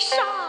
上。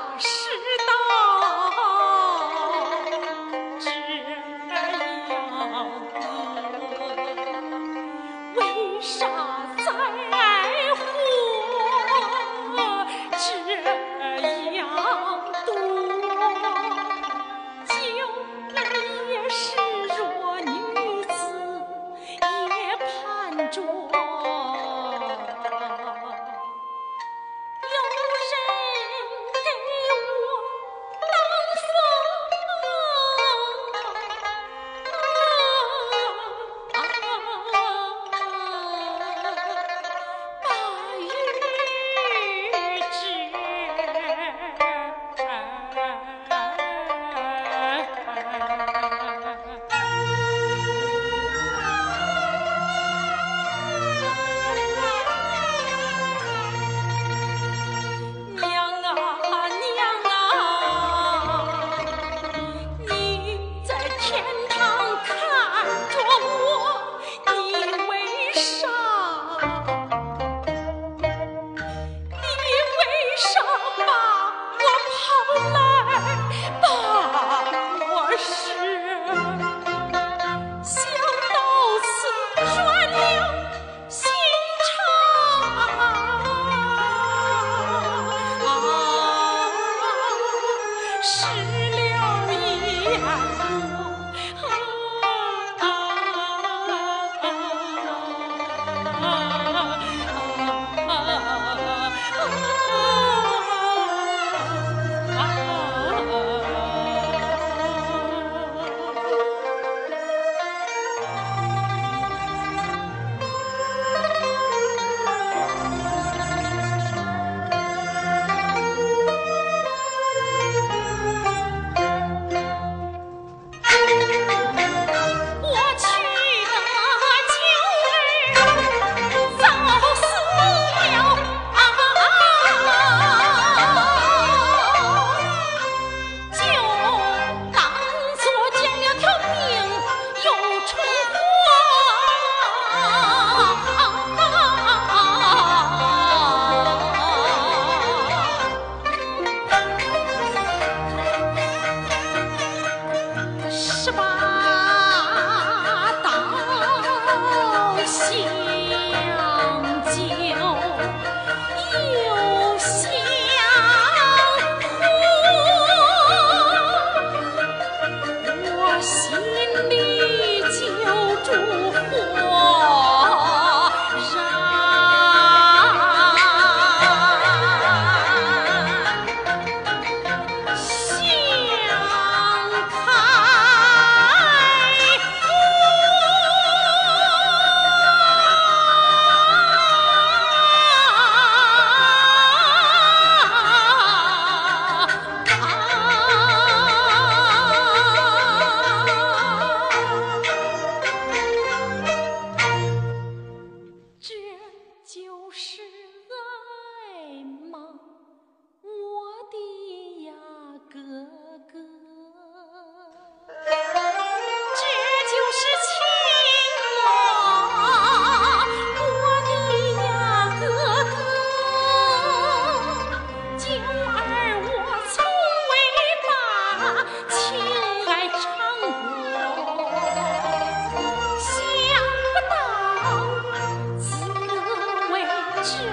去。